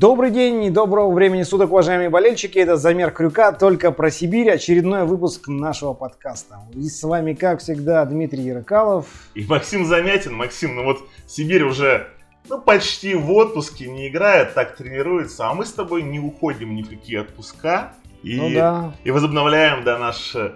Добрый день и доброго времени суток, уважаемые болельщики. Это «Замер Крюка» только про Сибирь. Очередной выпуск нашего подкаста. И с вами, как всегда, Дмитрий Ярокалов. И Максим Замятин. Максим, ну вот Сибирь уже ну, почти в отпуске не играет, так тренируется, а мы с тобой не уходим ни в какие отпуска. И, ну да. и возобновляем, да, наш э,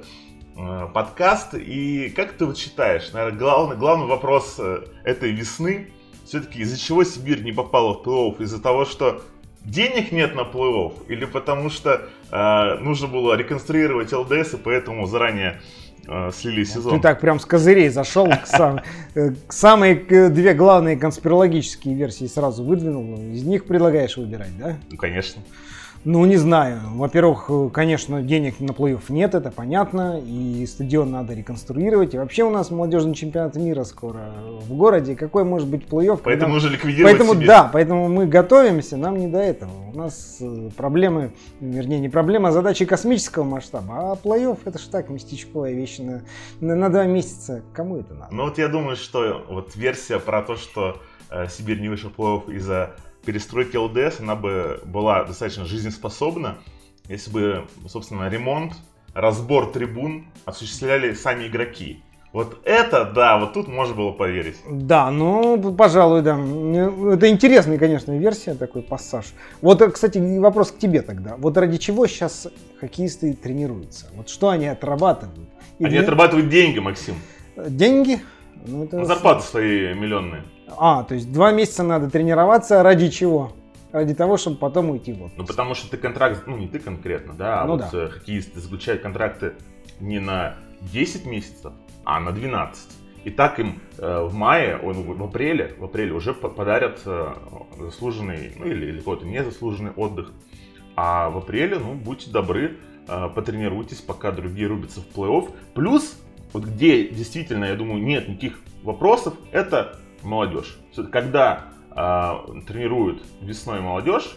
подкаст. И как ты вот считаешь, наверное, главный, главный вопрос э, этой весны – все-таки из-за чего Сибирь не попала в плей-офф? Из-за того, что денег нет на плей-офф? Или потому что э, нужно было реконструировать ЛДС, и поэтому заранее э, слили сезон? Ты так прям с козырей зашел к, сам, э, к самые две главные конспирологические версии сразу выдвинул. Из них предлагаешь выбирать, да? Ну, конечно. Ну, не знаю. Во-первых, конечно, денег на плей-офф нет, это понятно. И стадион надо реконструировать. И вообще у нас молодежный чемпионат мира скоро в городе. Какой может быть плей-офф? Поэтому когда... нужно ликвидировать Поэтому, себе. Да, поэтому мы готовимся, нам не до этого. У нас э, проблемы, вернее, не проблема, а задачи космического масштаба. А плей-офф это же так, местечковая вещь на, на, на два месяца. Кому это надо? Ну вот я думаю, что вот версия про то, что э, Сибирь не вышел плей-офф из-за перестройки ЛДС, она бы была достаточно жизнеспособна, если бы, собственно, ремонт, разбор трибун осуществляли сами игроки. Вот это, да, вот тут можно было поверить. Да, ну, пожалуй, да. Это интересная, конечно, версия, такой пассаж. Вот, кстати, вопрос к тебе тогда. Вот ради чего сейчас хоккеисты тренируются? Вот что они отрабатывают? Или... Они отрабатывают деньги, Максим. Деньги? Ну, это... Зарплаты свои миллионные. А, то есть два месяца надо тренироваться ради чего? Ради того, чтобы потом уйти в отпуск. Ну, потому что ты контракт, ну, не ты конкретно, да, а ну, вот да. Э, хоккеисты заключают контракты не на 10 месяцев, а на 12. И так им э, в мае, он, в апреле, в апреле уже подарят э, заслуженный, ну или, или какой-то незаслуженный отдых. А в апреле, ну, будьте добры, э, потренируйтесь, пока другие рубятся в плей-офф. Плюс, вот где действительно, я думаю, нет никаких вопросов, это молодежь. Когда э, тренируют весной молодежь,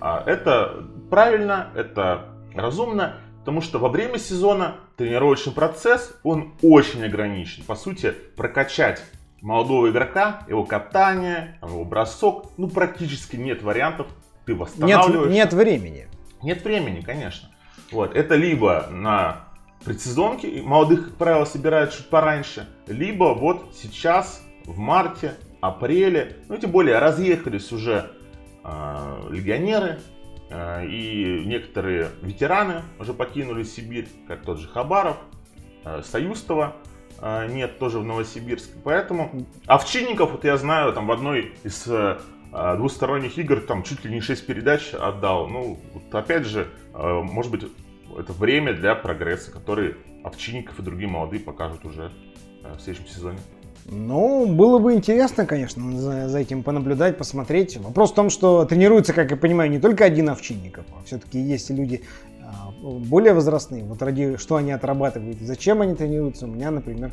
э, это правильно, это разумно, потому что во время сезона тренировочный процесс, он очень ограничен. По сути, прокачать молодого игрока, его катание, его бросок, ну практически нет вариантов, ты восстанавливаешься. Нет, нет времени. Нет времени, конечно. Вот, это либо на предсезонке, молодых, как правило, собирают чуть пораньше, либо вот сейчас в марте, апреле, ну тем более разъехались уже э, легионеры, э, и некоторые ветераны уже покинули Сибирь, как тот же Хабаров, э, Союстова э, нет тоже в Новосибирске. Поэтому Овчинников, вот я знаю, там в одной из э, двусторонних игр там чуть ли не 6 передач отдал. Ну, вот опять же, может быть, это время для прогресса, который Овчинников и другие молодые покажут уже э, в следующем сезоне. Ну, было бы интересно, конечно, за, за этим понаблюдать, посмотреть. Вопрос в том, что тренируется, как я понимаю, не только один Овчинников, а все-таки есть люди а, более возрастные. Вот ради что они отрабатывают, зачем они тренируются, у меня, например,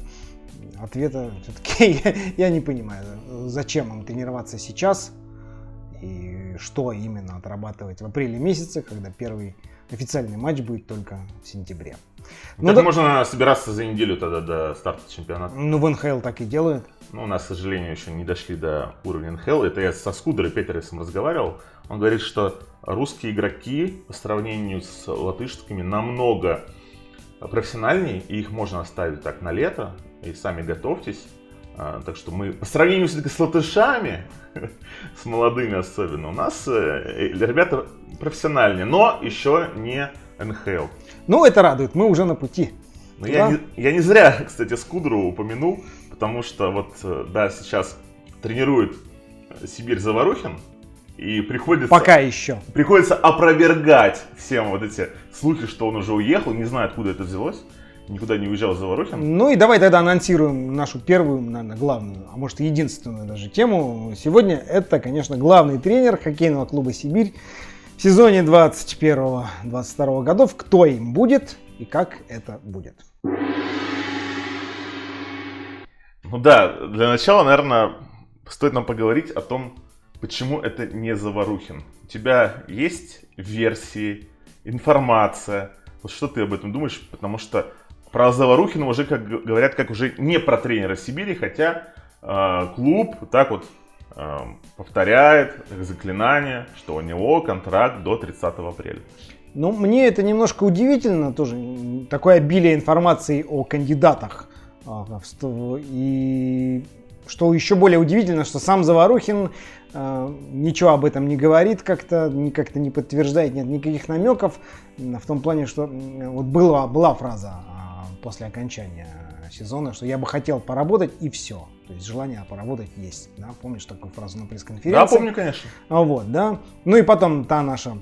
ответа все-таки я, я не понимаю. Зачем им тренироваться сейчас и что именно отрабатывать в апреле месяце, когда первый официальный матч будет только в сентябре. Ну, как да... можно собираться за неделю тогда до старта чемпионата? Ну, в НХЛ так и делают. Ну, у нас, к сожалению, еще не дошли до уровня НХЛ. Это я со Скудерой Петерсом разговаривал. Он говорит, что русские игроки по сравнению с латышскими намного профессиональнее, и их можно оставить так на лето, и сами готовьтесь. А, так что мы по сравнению все-таки с латышами, с молодыми особенно, у нас э, ребята профессиональнее, но еще не НХЛ. Ну, это радует, мы уже на пути. Но я, не, я не зря, кстати, Скудру упомянул, потому что вот, э, да, сейчас тренирует Сибирь Заварухин, и приходится... Пока еще. Приходится опровергать всем вот эти слухи, что он уже уехал, не знаю, откуда это взялось. Никуда не уезжал Заворохин. Ну и давай тогда анонсируем нашу первую, наверное, главную, а может единственную даже тему. Сегодня это, конечно, главный тренер хоккейного клуба «Сибирь» в сезоне 21-22 годов. Кто им будет и как это будет? Ну да, для начала, наверное, стоит нам поговорить о том, почему это не Заварухин. У тебя есть версии, информация? Вот что ты об этом думаешь? Потому что про Заварухина уже как говорят, как уже не про тренера Сибири, хотя э, клуб так вот э, повторяет заклинание, что у него контракт до 30 апреля. Ну, мне это немножко удивительно тоже, такое обилие информации о кандидатах. А, и что еще более удивительно, что сам Заварухин э, ничего об этом не говорит как-то, как-то не подтверждает, нет никаких намеков. В том плане, что вот была, была фраза после окончания сезона, что я бы хотел поработать и все. То есть желание поработать есть. Да? Помнишь такую фразу на пресс-конференции? Да, помню, конечно. Вот, да. Ну и потом та наша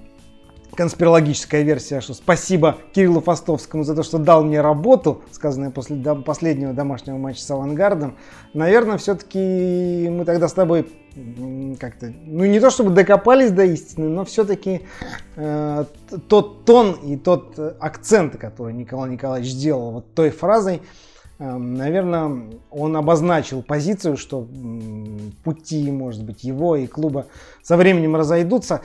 конспирологическая версия, что спасибо Кириллу Фастовскому за то, что дал мне работу, сказанное после последнего домашнего матча с «Авангардом». Наверное, все-таки мы тогда с тобой как-то, ну не то чтобы докопались до истины, но все-таки э, тот тон и тот акцент, который Николай Николаевич сделал вот той фразой, э, наверное, он обозначил позицию, что пути, может быть, его и клуба со временем разойдутся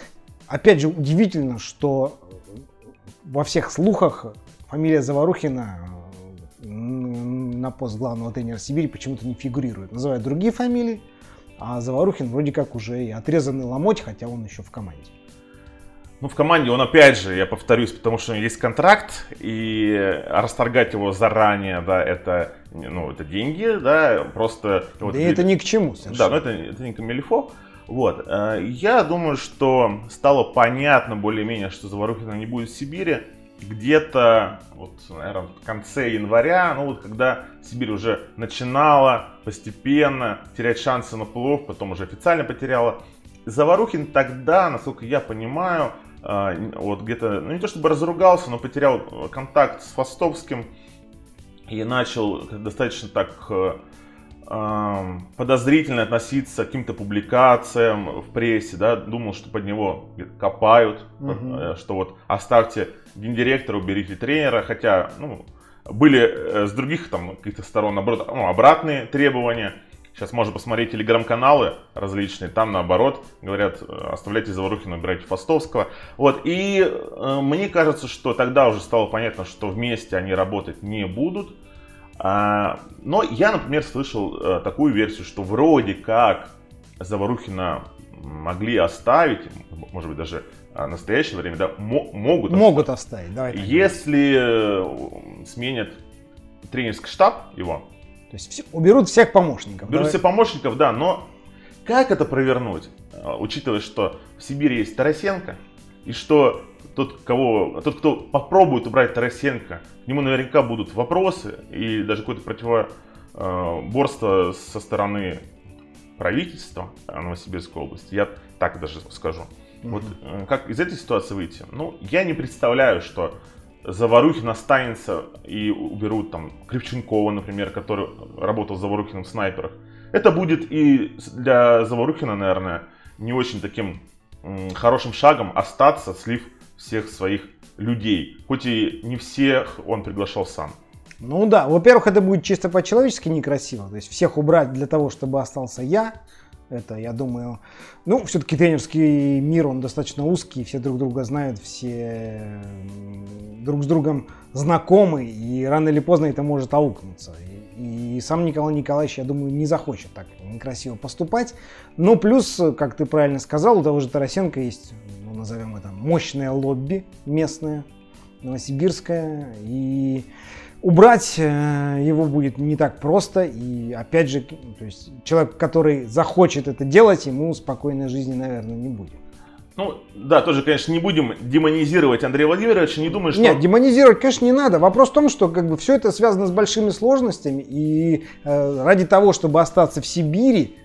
опять же, удивительно, что во всех слухах фамилия Заварухина на пост главного тренера Сибири почему-то не фигурирует. Называют другие фамилии, а Заварухин вроде как уже и отрезанный ломоть, хотя он еще в команде. Ну, в команде он, опять же, я повторюсь, потому что есть контракт, и расторгать его заранее, да, это, ну, это деньги, да, просто... Да вот, это ни к чему совершенно. Да, но это, это не камильфо. Вот. Э, я думаю, что стало понятно более-менее, что Заварухина не будет в Сибири где-то, вот, наверное, в конце января, ну вот когда Сибирь уже начинала постепенно терять шансы на плов, потом уже официально потеряла. Заварухин тогда, насколько я понимаю, э, вот где-то, ну не то чтобы разругался, но потерял контакт с Фастовским и начал достаточно так э, подозрительно относиться к каким-то публикациям в прессе, да, думал, что под него копают, угу. что вот оставьте гендиректора, уберите тренера, хотя, ну, были э, с других там каких-то сторон, наоборот, ну, обратные требования. Сейчас можно посмотреть телеграм-каналы различные, там наоборот говорят, э, оставляйте Заворухина, убирайте Фастовского. Вот, и э, мне кажется, что тогда уже стало понятно, что вместе они работать не будут. А, но я, например, слышал э, такую версию, что вроде как Заварухина могли оставить, может быть, даже в настоящее время, да, могут Могут оставить, оставить давай. Если э, сменят тренерский штаб его. То есть все, уберут всех помощников. Уберут давай. всех помощников, да, но как это провернуть, э, учитывая, что в Сибири есть Тарасенко, и что тот, кого, тот, кто попробует убрать Тарасенко, к нему наверняка будут вопросы и даже какое-то противоборство со стороны правительства Новосибирской области. Я так даже скажу. Mm-hmm. Вот э, как из этой ситуации выйти? Ну, я не представляю, что Заварухин останется и уберут там Кривченкова, например, который работал Заварухиным в снайперах. Это будет и для Заварухина, наверное, не очень таким хорошим шагом остаться, слив всех своих людей. Хоть и не всех он приглашал сам. Ну да, во-первых, это будет чисто по-человечески некрасиво. То есть всех убрать для того, чтобы остался я. Это, я думаю, ну, все-таки тренерский мир, он достаточно узкий, все друг друга знают, все друг с другом знакомы, и рано или поздно это может аукнуться. И, и сам Николай Николаевич, я думаю, не захочет так некрасиво поступать. Но плюс, как ты правильно сказал, у того же Тарасенко есть ну, назовем это, мощное лобби местное, новосибирское, и убрать э, его будет не так просто, и опять же, то есть человек, который захочет это делать, ему спокойной жизни, наверное, не будет. Ну, да, тоже, конечно, не будем демонизировать Андрея Владимировича, не думаю, что... Нет, демонизировать, конечно, не надо. Вопрос в том, что как бы все это связано с большими сложностями, и э, ради того, чтобы остаться в Сибири,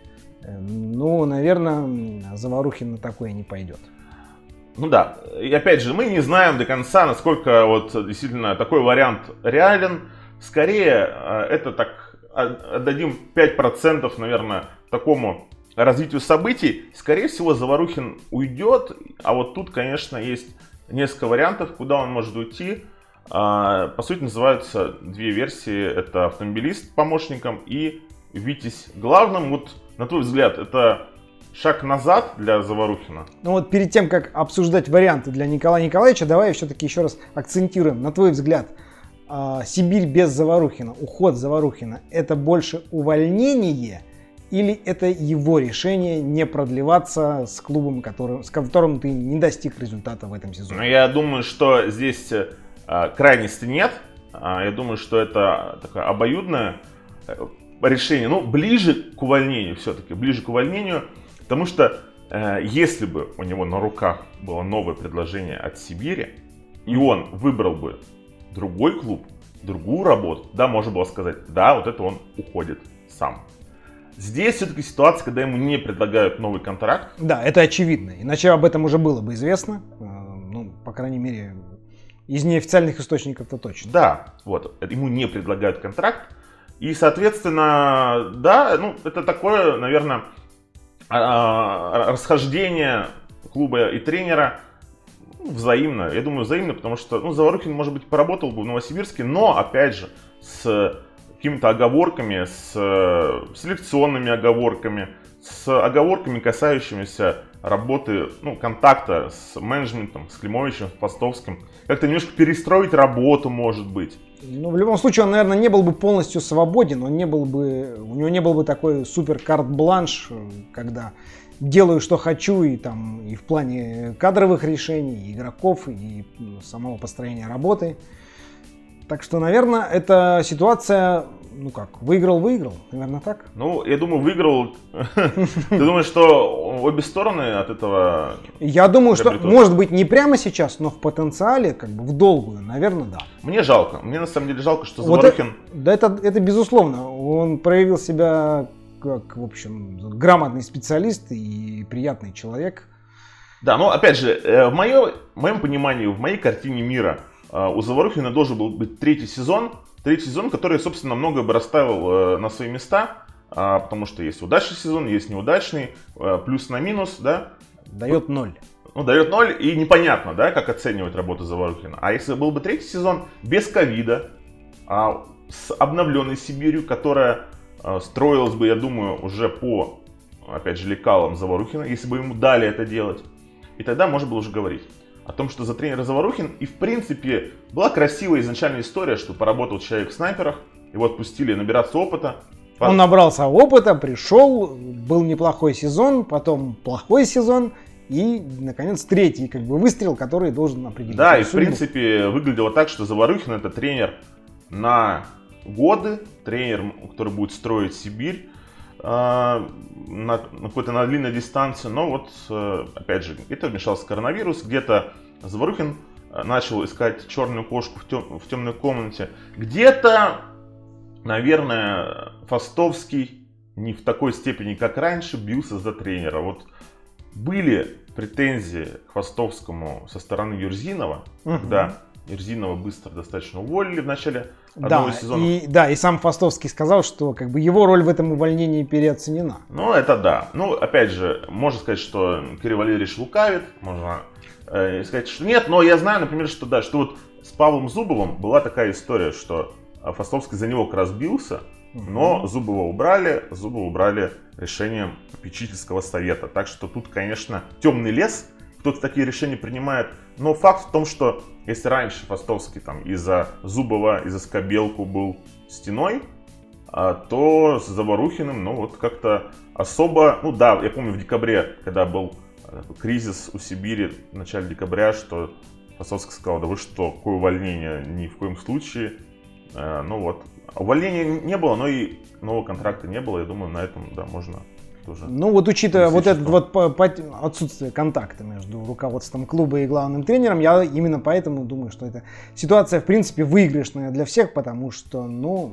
э, ну, наверное, Заварухин на такое не пойдет. Ну да, и опять же, мы не знаем до конца, насколько вот действительно такой вариант реален. Скорее, э, это так, отдадим 5%, наверное, такому развитию событий. Скорее всего, Заварухин уйдет, а вот тут, конечно, есть несколько вариантов, куда он может уйти. А, по сути, называются две версии. Это автомобилист помощником и Витязь главным. Вот, на твой взгляд, это шаг назад для Заварухина? Ну вот перед тем, как обсуждать варианты для Николая Николаевича, давай все-таки еще раз акцентируем. На твой взгляд, а, Сибирь без Заварухина, уход Заварухина, это больше увольнение или это его решение не продлеваться с клубом, который, с которым ты не достиг результата в этом сезоне? Ну, я думаю, что здесь э, крайности нет. А, я думаю, что это такое обоюдное э, решение, ну, ближе к увольнению все-таки, ближе к увольнению, потому что э, если бы у него на руках было новое предложение от Сибири, и он выбрал бы другой клуб, другую работу, да, можно было сказать, да, вот это он уходит сам. Здесь все-таки ситуация, когда ему не предлагают новый контракт. Да, это очевидно. Иначе об этом уже было бы известно. Э, ну, по крайней мере, из неофициальных источников это точно. Да, вот. Ему не предлагают контракт. И, соответственно, да, ну, это такое, наверное, расхождение клуба и тренера взаимно. Я думаю, взаимно, потому что, ну, Заворухин, может быть, поработал бы в Новосибирске, но, опять же, с какими-то оговорками, с селекционными оговорками, с оговорками, касающимися работы, ну, контакта с менеджментом, с Климовичем, с Постовским. Как-то немножко перестроить работу, может быть. Ну, в любом случае, он, наверное, не был бы полностью свободен, он не был бы, у него не был бы такой супер карт-бланш, когда делаю, что хочу, и там и в плане кадровых решений, и игроков, и самого построения работы. Так что, наверное, эта ситуация ну как, выиграл-выиграл, наверное, так? Ну, я думаю, выиграл. Ты думаешь, что обе стороны от этого... Я думаю, что, может быть, не прямо сейчас, но в потенциале, как бы в долгую, наверное, да. Мне жалко. Мне на самом деле жалко, что Заворухин... Да, это, это безусловно. Он проявил себя как, в общем, грамотный специалист и приятный человек. Да, но опять же, э, в, моё, в моем понимании, в моей картине мира э, у Заворухина должен был быть третий сезон, третий сезон, который, собственно, многое бы расставил э, на свои места, а, потому что есть удачный сезон, есть неудачный, э, плюс на минус, да. Дает ноль. Ну, дает ноль, и непонятно, да, как оценивать работу Заворухина. А если был бы третий сезон без ковида, а, с обновленной Сибирью, которая а, строилась бы, я думаю, уже по, опять же, лекалам Заворухина, если бы ему дали это делать, и тогда можно было уже говорить о том, что за тренера Заварухин. И в принципе была красивая изначальная история, что поработал человек в снайперах, его отпустили набираться опыта. Он набрался опыта, пришел, был неплохой сезон, потом плохой сезон, и, наконец, третий как бы выстрел, который должен определить. Да, и судьбу. в принципе выглядело так, что Заварухин это тренер на годы, тренер, который будет строить Сибирь на, на какой-то на длинной дистанции, но вот, э, опять же, где-то вмешался коронавирус, где-то Заворухин э, начал искать черную кошку в, тем, в темной комнате, где-то, наверное, Фастовский не в такой степени, как раньше, бился за тренера. Вот были претензии к Фастовскому со стороны Юрзинова, угу. да, Ерзинова быстро достаточно уволили в начале да. И, да, и сам Фастовский сказал, что как бы его роль в этом увольнении переоценена. Ну, это да. Ну, опять же, можно сказать, что Кирилл Валерьевич лукавит, можно э, сказать, что нет, но я знаю, например, что да, что вот с Павлом Зубовым была такая история, что Фастовский за него как раз бился, но Зубова убрали, Зубова убрали решением попечительского совета. Так что тут, конечно, темный лес, кто-то такие решения принимает. Но факт в том, что если раньше Фастовский там из-за Зубова, из-за Скобелку был стеной, а, то с Заварухиным, ну вот как-то особо, ну да, я помню в декабре, когда был э, кризис у Сибири в начале декабря, что Фастовский сказал, да вы что, какое увольнение, ни в коем случае. Э, ну вот, увольнения не было, но и нового контракта не было, я думаю, на этом, да, можно тоже. Ну вот учитывая вот это вот по, по, отсутствие контакта между руководством клуба и главным тренером, я именно поэтому думаю, что эта ситуация в принципе выигрышная для всех, потому что, ну,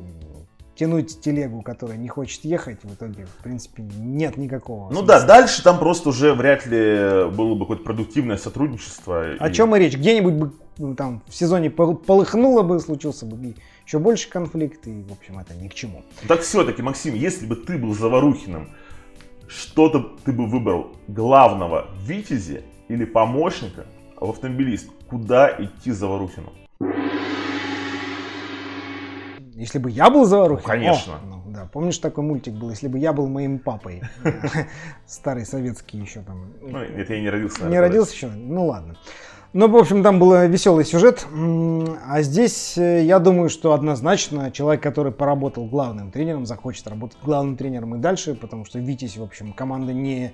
тянуть телегу, которая не хочет ехать, в итоге, в принципе, нет никакого. Ну смысла. да, дальше там просто уже вряд ли было бы какое-то продуктивное сотрудничество. О и... чем и речь? Где-нибудь бы ну, там в сезоне полыхнуло бы, случился бы еще больше конфликт, и, в общем, это ни к чему. Так все-таки, Максим, если бы ты был Заварухиным, что-то ты бы выбрал главного в Витязе или помощника в автомобилист? Куда идти за Варухину? Если бы я был Заварухин? Конечно. О, ну, да. Помнишь, такой мультик был? Если бы я был моим папой. Старый советский еще там. Ну, это я не родился. Не родился еще? Ну ладно. Ну, в общем, там был веселый сюжет. А здесь, э, я думаю, что однозначно человек, который поработал главным тренером, захочет работать главным тренером и дальше, потому что Витязь, в общем, команда не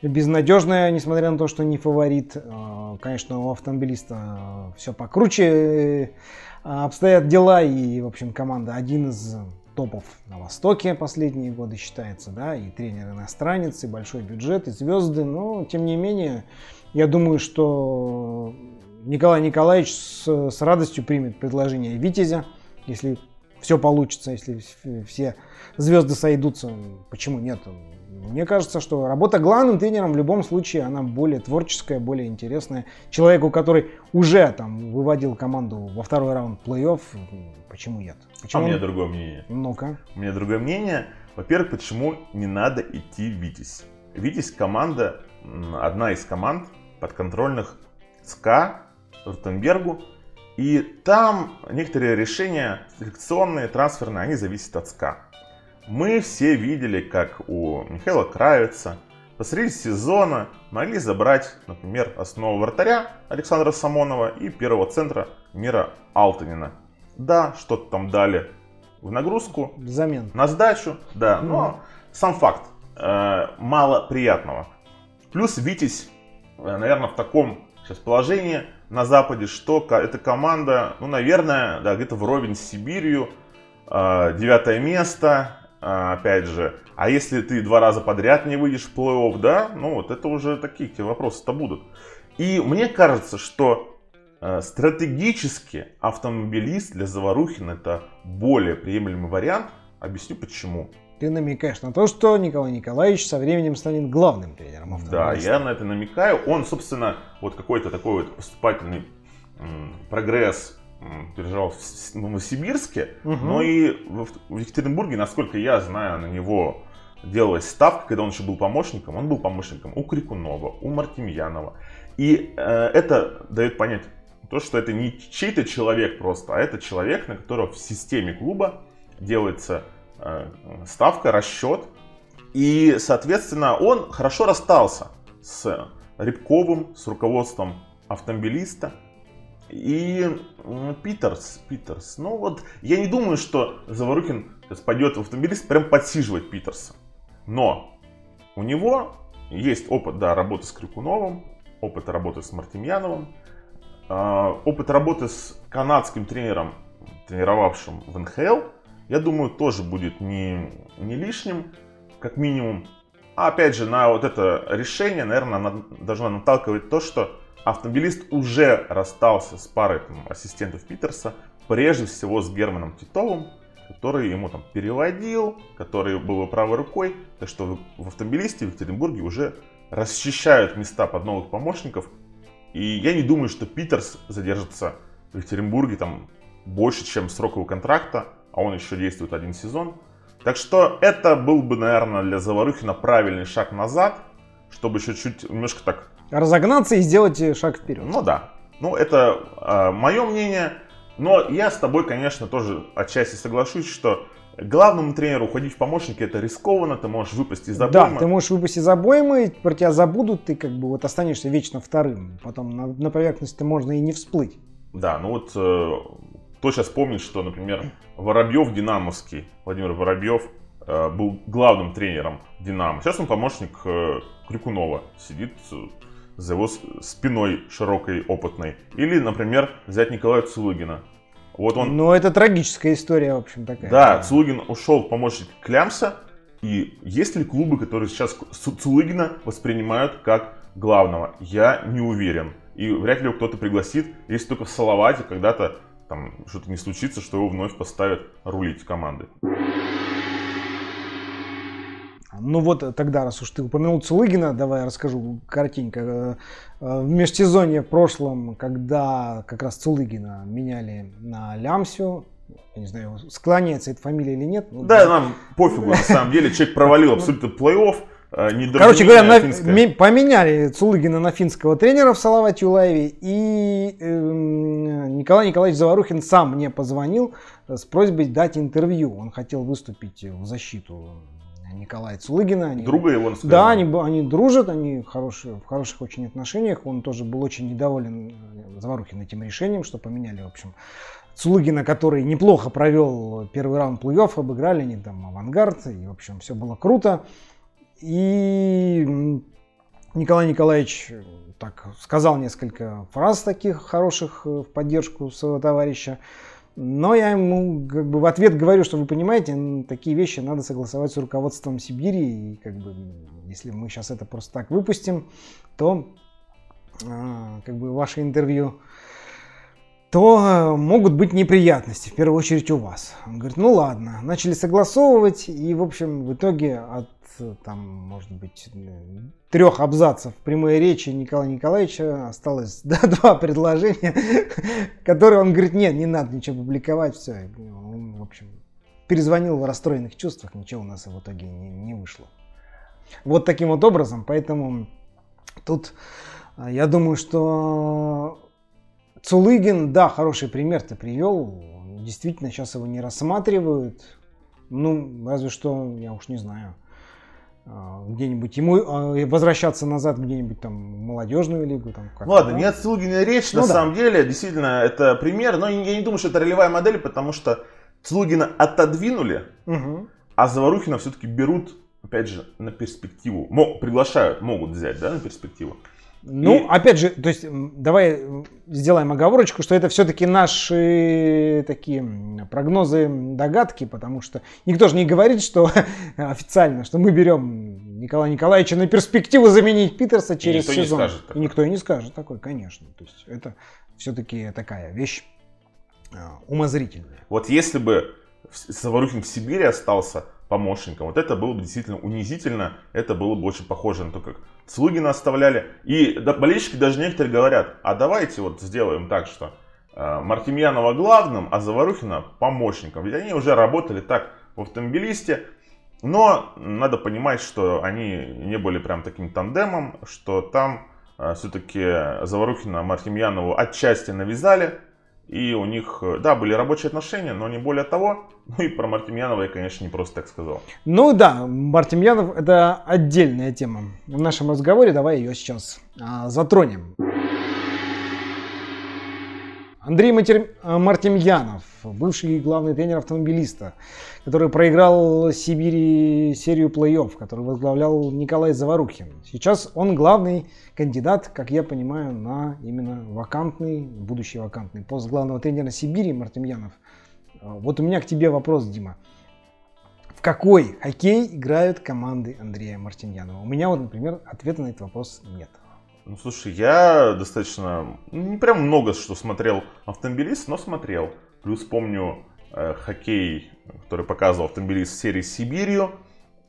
безнадежная, несмотря на то, что не фаворит. А, конечно, у автомобилиста все покруче э, обстоят дела, и, в общем, команда один из топов на Востоке последние годы считается, да, и тренер иностранец, и большой бюджет, и звезды, но, тем не менее, я думаю, что Николай Николаевич с, с радостью примет предложение Витязя, если все получится, если все звезды сойдутся, почему нет? Мне кажется, что работа главным тренером в любом случае, она более творческая, более интересная. Человеку, который уже там выводил команду во второй раунд плей-офф, почему нет? Почему а у меня другое мнение. Ну-ка. У меня другое мнение. Во-первых, почему не надо идти в Витязь? Витязь команда, одна из команд подконтрольных СКА, Ротенбергу. И там некоторые решения селекционные, трансферные, они зависят от СКА. Мы все видели, как у Михаила Кравица посреди сезона могли забрать, например, основу вратаря Александра Самонова и первого центра Мира Алтанина. Да, что-то там дали в нагрузку. Взамен. На сдачу, да. Но сам факт э, мало приятного. Плюс Витязь, наверное, в таком сейчас положении на Западе, что эта команда, ну, наверное, да, где-то вровень с Сибирью, э, девятое место, а, опять же, а если ты два раза подряд не выйдешь в плей-офф, да, ну вот это уже такие вопросы-то будут. И мне кажется, что э, стратегически автомобилист для Заварухина это более приемлемый вариант. Объясню почему. Ты намекаешь на то, что Николай Николаевич со временем станет главным тренером Да, я на это намекаю. Он, собственно, вот какой-то такой вот поступательный прогресс переживал в Новосибирске, угу. но и в Екатеринбурге, насколько я знаю, на него делалась ставка, когда он еще был помощником. Он был помощником у Крикунова, у Мартемьянова. И э, это дает понять то, что это не чей-то человек просто, а это человек, на которого в системе клуба делается ставка, расчет. И, соответственно, он хорошо расстался с Рябковым, с руководством автомобилиста. И Питерс, Питерс. Ну вот, я не думаю, что Заворукин пойдет в автомобилист прям подсиживать Питерса. Но у него есть опыт, да, работы с Крикуновым, опыт работы с Мартемьяновым, а, опыт работы с канадским тренером, тренировавшим в НХЛ, я думаю, тоже будет не, не лишним, как минимум. А опять же, на вот это решение, наверное, должно наталкивать то, что Автомобилист уже расстался с парой там, ассистентов Питерса, прежде всего с Германом Титовым, который ему там переводил, который был его правой рукой. Так что в автомобилисте в Екатеринбурге уже расчищают места под новых помощников. И я не думаю, что Питерс задержится в Екатеринбурге там больше, чем срок его контракта, а он еще действует один сезон. Так что это был бы, наверное, для Заварухина правильный шаг назад, чтобы еще чуть немножко так разогнаться и сделать шаг вперед. Ну да. Ну, это э, а, мое мнение. Но я с тобой, конечно, тоже отчасти соглашусь, что главному тренеру уходить в помощники это рискованно, ты можешь выпасть из обоймы. Да, ты можешь выпасть из обоймы, про тебя забудут, ты как бы вот останешься вечно вторым. Потом на, на поверхности можно и не всплыть. Да, ну вот э, кто сейчас помнит, что, например, Воробьев Динамовский, Владимир Воробьев, э, был главным тренером Динамо. Сейчас он помощник э, Крикунова, сидит за его спиной широкой, опытной. Или, например, взять Николая Цулыгина. Вот он... Ну, это трагическая история, в общем, такая. Да, Цулыгин ушел в помощник Клямса. И есть ли клубы, которые сейчас Цулыгина воспринимают как главного? Я не уверен. И вряд ли его кто-то пригласит, если только в Салавате когда-то там что-то не случится, что его вновь поставят рулить командой. Ну вот тогда, раз уж ты упомянул Цулыгина, давай я расскажу коротенько. Э, э, в межсезонье в прошлом, когда как раз Цулыгина меняли на Лямсю, я не знаю, склоняется эта фамилия или нет. Ну, да, нам пофигу, на самом деле. Человек провалил абсолютно плей-офф. Э, Короче говоря, на, поменяли Цулыгина на финского тренера в Салавате Юлаеве, и э, Николай Николаевич Заварухин сам мне позвонил с просьбой дать интервью. Он хотел выступить в защиту Николая Цулыгина. Они, Друга его, Да, они, они дружат, они хорошие, в хороших очень отношениях. Он тоже был очень недоволен э, Заварухин этим решением, что поменяли, в общем, Цулыгина, который неплохо провел первый раунд плей-офф, обыграли они там авангард, и, в общем, все было круто. И Николай Николаевич э, так сказал несколько фраз таких хороших в поддержку своего товарища. Но я ему как бы в ответ говорю, что вы понимаете, такие вещи надо согласовать с руководством Сибири. И как бы если мы сейчас это просто так выпустим, то а, как бы ваше интервью, то могут быть неприятности, в первую очередь у вас. Он говорит, ну ладно, начали согласовывать, и в общем в итоге от там, может быть, трех абзацев прямой речи Николая Николаевича осталось да, два предложения, которые он говорит, нет, не надо ничего публиковать, все. Он, в общем, перезвонил в расстроенных чувствах, ничего у нас в итоге не, не вышло. Вот таким вот образом, поэтому тут а, я думаю, что Цулыгин, да, хороший пример ты привел, действительно сейчас его не рассматривают, ну, разве что, я уж не знаю, где-нибудь ему а, возвращаться назад где-нибудь там молодежную лигу. Там, ну ладно, да? не отслугиная речь, ну, на да. самом деле, действительно, это пример, но я не думаю, что это ролевая модель, потому что Слугина отодвинули, угу. а Заварухина все-таки берут, опять же, на перспективу. Мог, приглашают, могут взять, да, на перспективу. Ну, и... опять же, то есть давай сделаем оговорочку, что это все-таки наши такие прогнозы, догадки, потому что никто же не говорит, что официально, что мы берем Николая Николаевича на перспективу заменить Питерса через и сезон. Не скажет и никто и не скажет такой, конечно. То есть это все-таки такая вещь а, умозрительная. Вот если бы Саворухин в Сибири остался, помощником. Вот это было бы действительно унизительно, это было бы очень похоже на то, как Слугина оставляли. И болельщики даже некоторые говорят, а давайте вот сделаем так, что э, Мартемьянова главным, а Заварухина помощником. Ведь они уже работали так в автомобилисте, но надо понимать, что они не были прям таким тандемом, что там э, все-таки Заварухина Мартемьянову отчасти навязали, и у них, э, да, были рабочие отношения, но не более того. Ну и про Мартемьянова я, конечно, не просто так сказал. Ну да, Мартемьянов это отдельная тема. В нашем разговоре давай ее сейчас а, затронем. Андрей Матер... Мартемьянов, бывший главный тренер автомобилиста, который проиграл Сибири серию плей-офф, который возглавлял Николай Заварухин. Сейчас он главный кандидат, как я понимаю, на именно вакантный, будущий вакантный пост главного тренера Сибири Мартемьянов. Вот у меня к тебе вопрос, Дима. В какой хоккей играют команды Андрея Мартемьянова? У меня вот, например, ответа на этот вопрос нет. Ну, слушай, я достаточно, ну, не прям много что смотрел автомобилист, но смотрел. Плюс помню э, хоккей, который показывал автомобилист в серии Сибирью.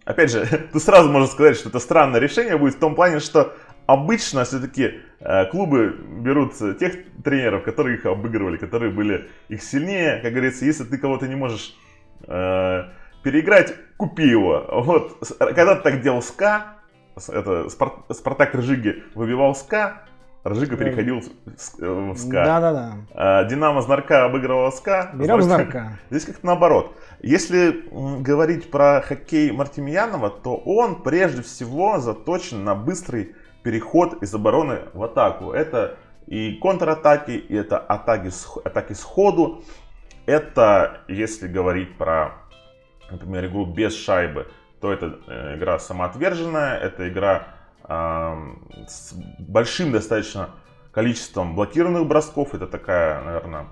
Опять же, ты сразу можешь сказать, что это странное решение будет в том плане, что обычно все-таки э, клубы берут тех тренеров, которые их обыгрывали, которые были их сильнее. Как говорится, если ты кого-то не можешь э, переиграть, купи его. Вот, когда-то так делал СКА, это Спартак Ржиги выбивал СКА, Ржига переходил в СКА. Да-да-да. А, Динамо Знарка обыгрывал СКА. Берем Знарка. Здесь как-то наоборот. Если говорить про хоккей Мартемьянова, то он прежде всего заточен на быстрый переход из обороны в атаку. Это и контратаки, и это атаки, атаки сходу. Это, если говорить про, например, игру без шайбы, то это э, игра самоотверженная, это игра э, с большим достаточно количеством блокированных бросков. Это такая, наверное,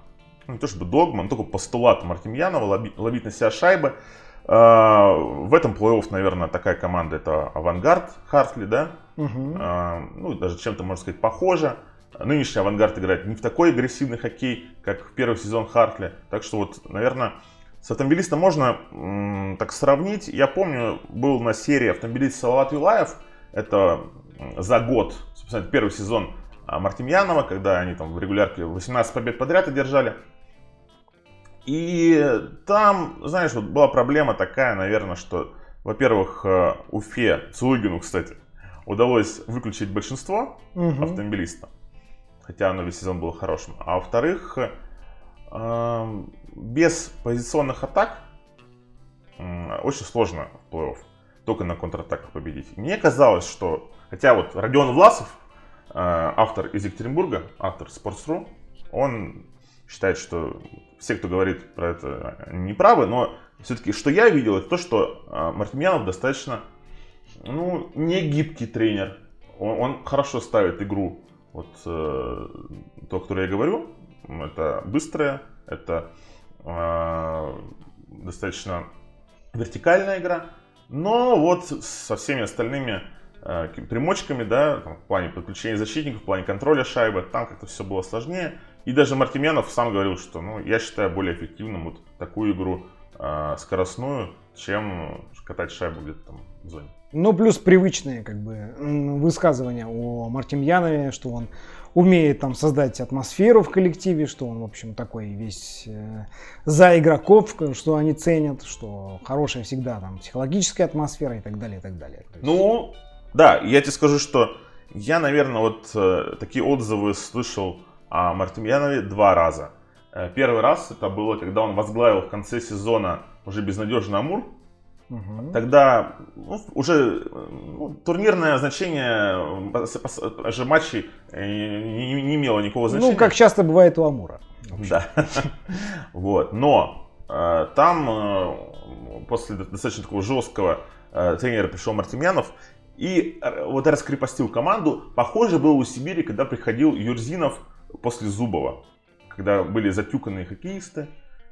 ну, не то чтобы догма, но только постулат Мартемьянова, ловить, ловить на себя шайбы. Э, в этом плей-офф, наверное, такая команда это Авангард Хартли, да? Угу. Э, ну, даже чем-то, можно сказать, похоже. Нынешний Авангард играет не в такой агрессивный хоккей, как в первый сезон Хартли. Так что вот, наверное, с автомобилистом можно м, так сравнить. Я помню, был на серии автомобилист Салават Юлаев. Это за год, собственно, первый сезон а, Мартемьянова, когда они там в регулярке 18 побед подряд одержали. И там, знаешь, вот была проблема такая, наверное, что, во-первых, э, Уфе, Цулыгину, кстати, удалось выключить большинство угу. автомобилистов, хотя оно весь сезон было хорошим. А во-вторых, без позиционных атак очень сложно в плей-офф. только на контратаках победить. Мне казалось, что, хотя вот Родион Власов, э, автор из Екатеринбурга, автор Sports.ru, он считает, что все, кто говорит про это, не правы, но все-таки, что я видел, это то, что э, Мартемьянов достаточно, ну, не гибкий тренер. Он, он хорошо ставит игру, вот э, то, о которой я говорю, это быстрая, это достаточно вертикальная игра, но вот со всеми остальными э, примочками, да, там, в плане подключения защитников, в плане контроля шайбы, там как-то все было сложнее. И даже Мартемьянов сам говорил, что ну, я считаю более эффективным вот такую игру э, скоростную, чем катать шайбу где-то там в зоне. Ну, плюс привычные как бы высказывания о Мартемьянове, что он умеет там создать атмосферу в коллективе, что он, в общем, такой весь э, за игроков, что они ценят, что хорошая всегда там психологическая атмосфера и так далее, и так далее. Есть... Ну, да, я тебе скажу, что я, наверное, вот э, такие отзывы слышал о Мартемьянове два раза. Э, первый раз это было, когда он возглавил в конце сезона уже безнадежный Амур, Угу. Тогда ну, уже ну, турнирное значение же матчей э, не, не имело никакого ну, значения. Ну, как часто бывает у Амура. Да. вот. Но э, там э, после достаточно такого жесткого э, тренера пришел Мартемьянов и э, вот раскрепостил команду. Похоже было у Сибири, когда приходил Юрзинов после Зубова. Когда были затюканные хоккеисты,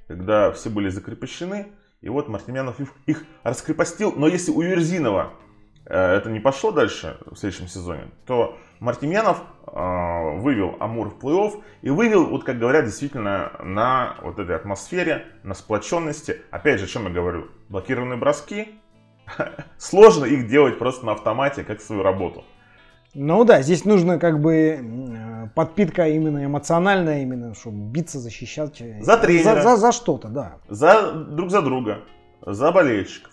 когда все были закрепощены. И вот Мартемьянов их раскрепостил. Но если у Юрзинова э, это не пошло дальше в следующем сезоне, то Мартемьянов э, вывел Амур в плей-офф и вывел, вот как говорят, действительно на вот этой атмосфере, на сплоченности. Опять же, о чем я говорю? Блокированные броски. Сложно их делать просто на автомате, как свою работу. Ну да, здесь нужно как бы э, подпитка именно эмоциональная, именно, чтобы биться, защищать. Э, за тренера. За, за, за что-то, да. За друг за друга, за болельщиков.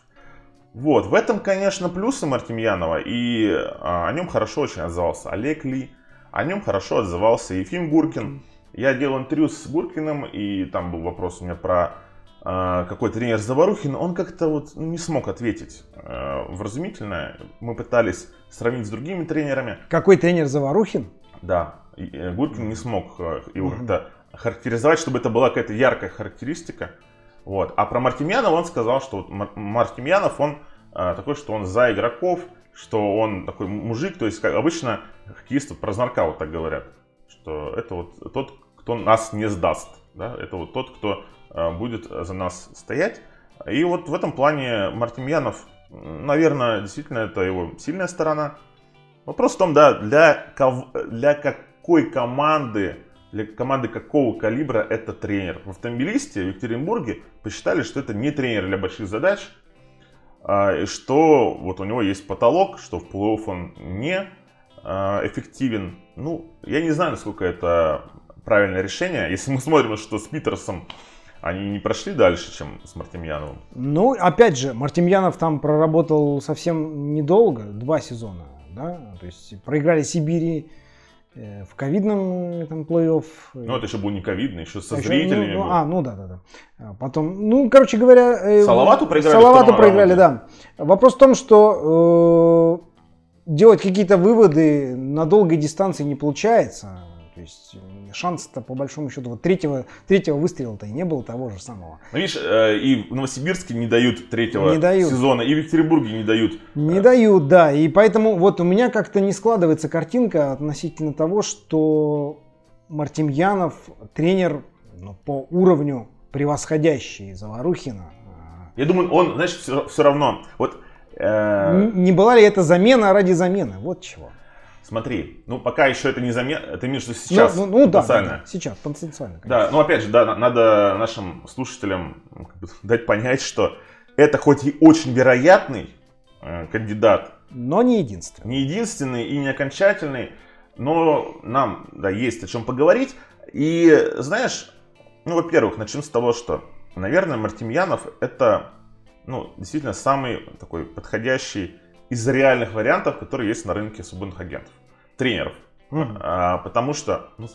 Вот, в этом, конечно, плюсы Мартемьянова, и а, о нем хорошо очень отзывался Олег Ли, о нем хорошо отзывался Ефим Гуркин. Я делал интервью с Гуркиным, и там был вопрос у меня про а, какой тренер Заварухин, он как-то вот не смог ответить э, вразумительно. Мы пытались сравнить с другими тренерами. Какой тренер Заварухин? Да, э, Гуркин не смог э, его как-то характеризовать, чтобы это была какая-то яркая характеристика. Вот. А про Мартемьянова он сказал, что вот Мартемьянов, он такой, что он за игроков, что он такой мужик, то есть как обычно хоккеисты про Знарка вот так говорят, что это вот тот, кто нас не сдаст, да, это вот тот, кто Э, будет за нас стоять. И вот в этом плане Мартемьянов, наверное, действительно это его сильная сторона. Вопрос в том, да, для, для какой команды, для команды какого калибра это тренер. В автомобилисте в Екатеринбурге посчитали, что это не тренер для больших задач, а, и что вот у него есть потолок, что в плей-офф он не а, эффективен. Ну, я не знаю, насколько это правильное решение. Если мы смотрим, что с Питерсом они не прошли дальше, чем с Мартемьяновым? Ну, опять же, Мартемьянов там проработал совсем недолго, два сезона, да, то есть проиграли Сибири э, в ковидном там плей-офф. Ну, это еще был не ковидный, еще со а зрителями ну, был. А, ну да, да, да. А потом, ну, короче говоря... Э, Салавату проиграли Салавату проиграли, да. Вопрос в том, что э, делать какие-то выводы на долгой дистанции не получается. То есть шанс-то по большому счету вот третьего, третьего выстрела-то и не было того же самого. Ну видишь, э, и в Новосибирске не дают третьего не дают. сезона, и в Екатеринбурге не дают. Не дают, да. И поэтому вот у меня как-то не складывается картинка относительно того, что Мартемьянов тренер ну, по уровню превосходящий Заварухина. Я думаю, он, знаешь, все, все равно. Вот, э... Не была ли это замена ради замены? Вот чего. Смотри, ну пока еще это не заметно, это имеешь виду сейчас ну, ну, ну, потенциально. Да, да, сейчас, потенциально. Конечно. Да, ну опять же, да, надо нашим слушателям ну, дать понять, что это хоть и очень вероятный э, кандидат, но не единственный. Не единственный и не окончательный, но нам, да, есть о чем поговорить. И знаешь, ну, во-первых, начнем с того, что, наверное, Мартемьянов это, ну, действительно самый такой подходящий из реальных вариантов, которые есть на рынке свободных агентов, тренеров. Mm-hmm. А, потому что, ну,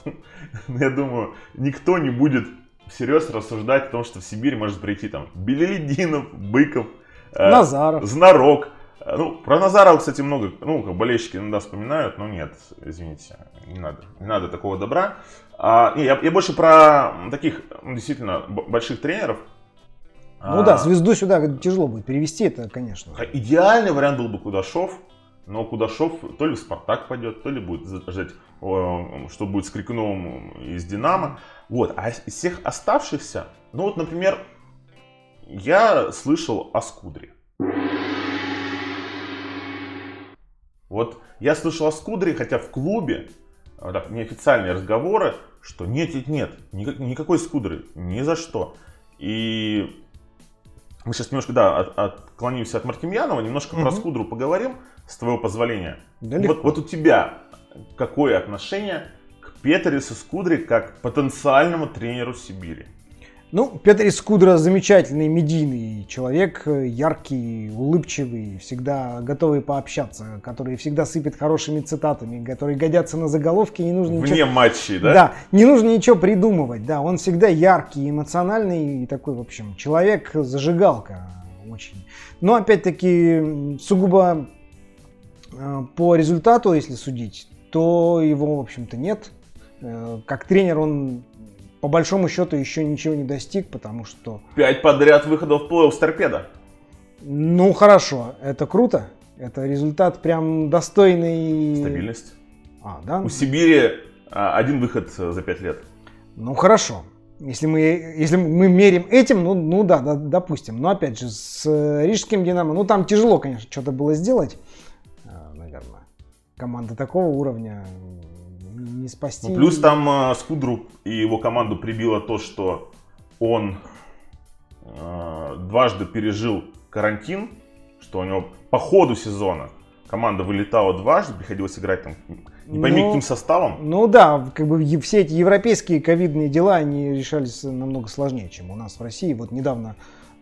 я думаю, никто не будет всерьез рассуждать о том, что в Сибирь может прийти там Белелединов, Быков, э, Назаров. Знарок. Э, ну, про Назарова, кстати, много, ну, как болельщики иногда вспоминают, но нет, извините, не надо, не надо такого добра. А, не, я, я больше про таких, ну, действительно, больших тренеров. Ну а, да, звезду сюда тяжело будет перевести, это, конечно. Идеальный вариант был бы Кудашов, но Кудашов то ли в Спартак пойдет, то ли будет ждать, что будет с Крикуновым из Динамо. Вот, а из всех оставшихся, ну вот, например, я слышал о Скудре. Вот я слышал о Скудре, хотя в клубе а, так, неофициальные разговоры, что нет, нет, нет, никак, никакой Скудры, ни за что. И мы сейчас немножко, да, от, отклонимся от Мартемьянова, немножко угу. про Скудру поговорим, с твоего позволения. Да вот, вот у тебя какое отношение к Петерису Скудре как потенциальному тренеру Сибири? Ну, Петр Искудра замечательный медийный человек, яркий, улыбчивый, всегда готовый пообщаться, который всегда сыпет хорошими цитатами, которые годятся на заголовки, не нужно Вне ничего... матчей, да? Да, не нужно ничего придумывать, да, он всегда яркий, эмоциональный и такой, в общем, человек-зажигалка очень. Но, опять-таки, сугубо э, по результату, если судить, то его, в общем-то, нет. Э, как тренер он по большому счету еще ничего не достиг, потому что... Пять подряд выходов в плей-офф с торпедо. Ну хорошо, это круто. Это результат прям достойный... Стабильность. А, да? У Сибири а, один выход за пять лет. Ну хорошо. Если мы, если мы мерим этим, ну, ну да, да, допустим. Но опять же, с Рижским Динамо, ну там тяжело, конечно, что-то было сделать. А, наверное. Команда такого уровня не спасти. Ну, плюс там э, Скудру и его команду прибило то, что он э, дважды пережил карантин, что у него по ходу сезона команда вылетала дважды, приходилось играть там не пойми ну, каким составом. Ну да, как бы все эти европейские ковидные дела, они решались намного сложнее, чем у нас в России. Вот недавно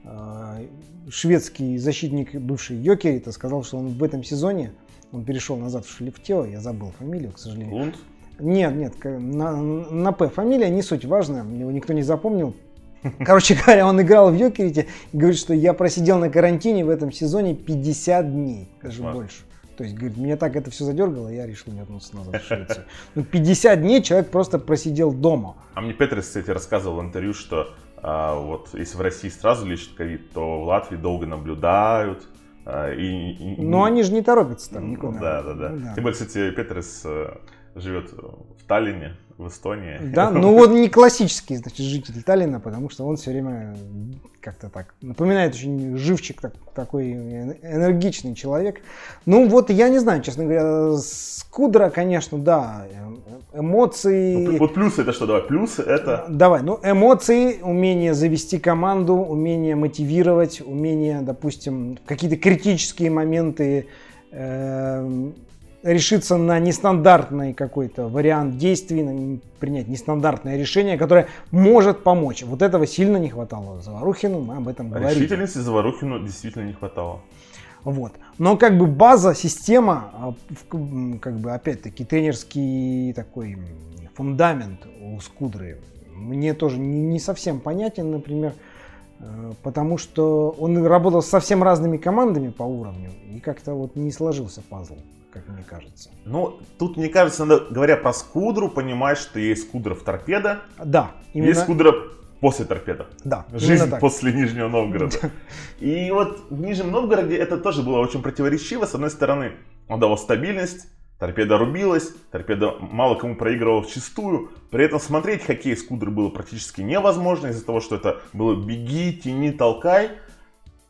э, шведский защитник, бывший Йокерита, сказал, что он в этом сезоне, он перешел назад в Шлифтео, я забыл фамилию, к сожалению. Лунд? Нет, нет, на, на П фамилия не суть важная, его никто не запомнил. Короче говоря, он играл в Йокерите и говорит, что я просидел на карантине в этом сезоне 50 дней, даже Кошмар. больше. То есть, говорит, меня так это все задергало, я решил вернуться назад в Швецию. Ну, 50 дней человек просто просидел дома. А мне Петрис, кстати, рассказывал в интервью, что а, вот если в России сразу лечат ковид, то в Латвии долго наблюдают. А, и, и, Но они же не торопятся там никуда. Да, да, да. Ну, да. Тем более, кстати, Петрис э, живет в Таллине, в Эстонии. Да, ну он не классический, значит, житель Таллина, потому что он все время как-то так напоминает очень живчик, так, такой энергичный человек. Ну вот я не знаю, честно говоря, Скудра, конечно, да, эмоции. Ну, вот плюсы это что, давай, плюсы это... Давай, ну эмоции, умение завести команду, умение мотивировать, умение, допустим, какие-то критические моменты э, решиться на нестандартный какой-то вариант действий, принять нестандартное решение, которое может помочь. Вот этого сильно не хватало Заварухину, мы об этом говорили. Решительности Заварухину действительно не хватало. Вот. Но как бы база, система, а, как бы опять-таки тренерский такой фундамент у Скудры мне тоже не совсем понятен, например, э, потому что он работал с совсем разными командами по уровню, и как-то вот не сложился пазл как мне кажется. Ну, тут, мне кажется, надо, говоря про скудру, понимать, что есть скудра в торпедо. Да. Именно... Есть скудра после торпеда. Да. Жизнь после Нижнего Новгорода. И вот в Нижнем Новгороде это тоже было очень противоречиво. С одной стороны, он давал стабильность, торпеда рубилась, торпеда мало кому проигрывала в чистую. При этом смотреть хоккей с кудры было практически невозможно из-за того, что это было беги, тяни, толкай.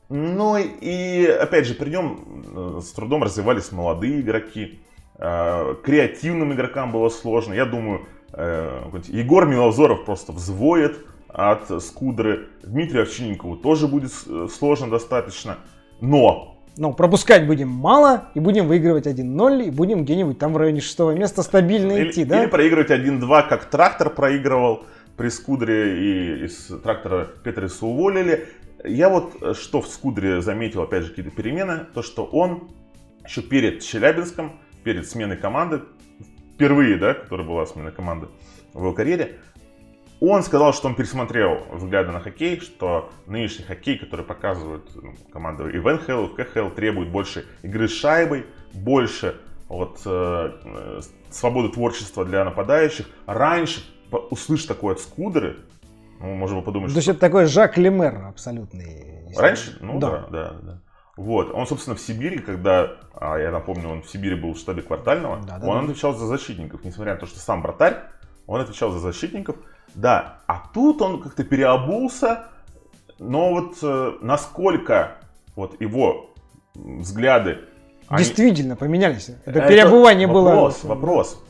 Ну и опять же, при нем э, с трудом развивались молодые игроки. Э, креативным игрокам было сложно. Я думаю, э, Егор Миловзоров просто взвоет от Скудры. Дмитрию Овчинникову тоже будет сложно достаточно. Но но пропускать будем мало, и будем выигрывать 1-0, и будем где-нибудь там в районе шестого места стабильно или, идти, да? Или проигрывать 1-2, как трактор проигрывал при Скудре, и из трактора Петриса уволили. Я вот э, что в Скудре заметил, опять же, какие-то перемены, то, что он еще перед Челябинском, перед сменой команды, впервые, да, которая была смена команды в его карьере, Он сказал, что он пересмотрел взгляды на хоккей, что нынешний хоккей, который показывают ну, команды и в НХЛ, и в КХЛ, требует больше игры с шайбой, больше вот, э, э свободы творчества для нападающих. Раньше услышь такое от Скудеры, ну, можно подумать, То есть это такой Жак Лемер абсолютный. Раньше? Ну да. да, да, да. Вот, он, собственно, в Сибири, когда, а, я напомню, он в Сибири был в штабе квартального, да, да, он да. отвечал за защитников, несмотря на то, что сам вратарь, он отвечал за защитников, да, а тут он как-то переобулся, но вот э, насколько вот его взгляды... Действительно, они... поменялись. Это, это переобувание вопрос, было... Вопрос,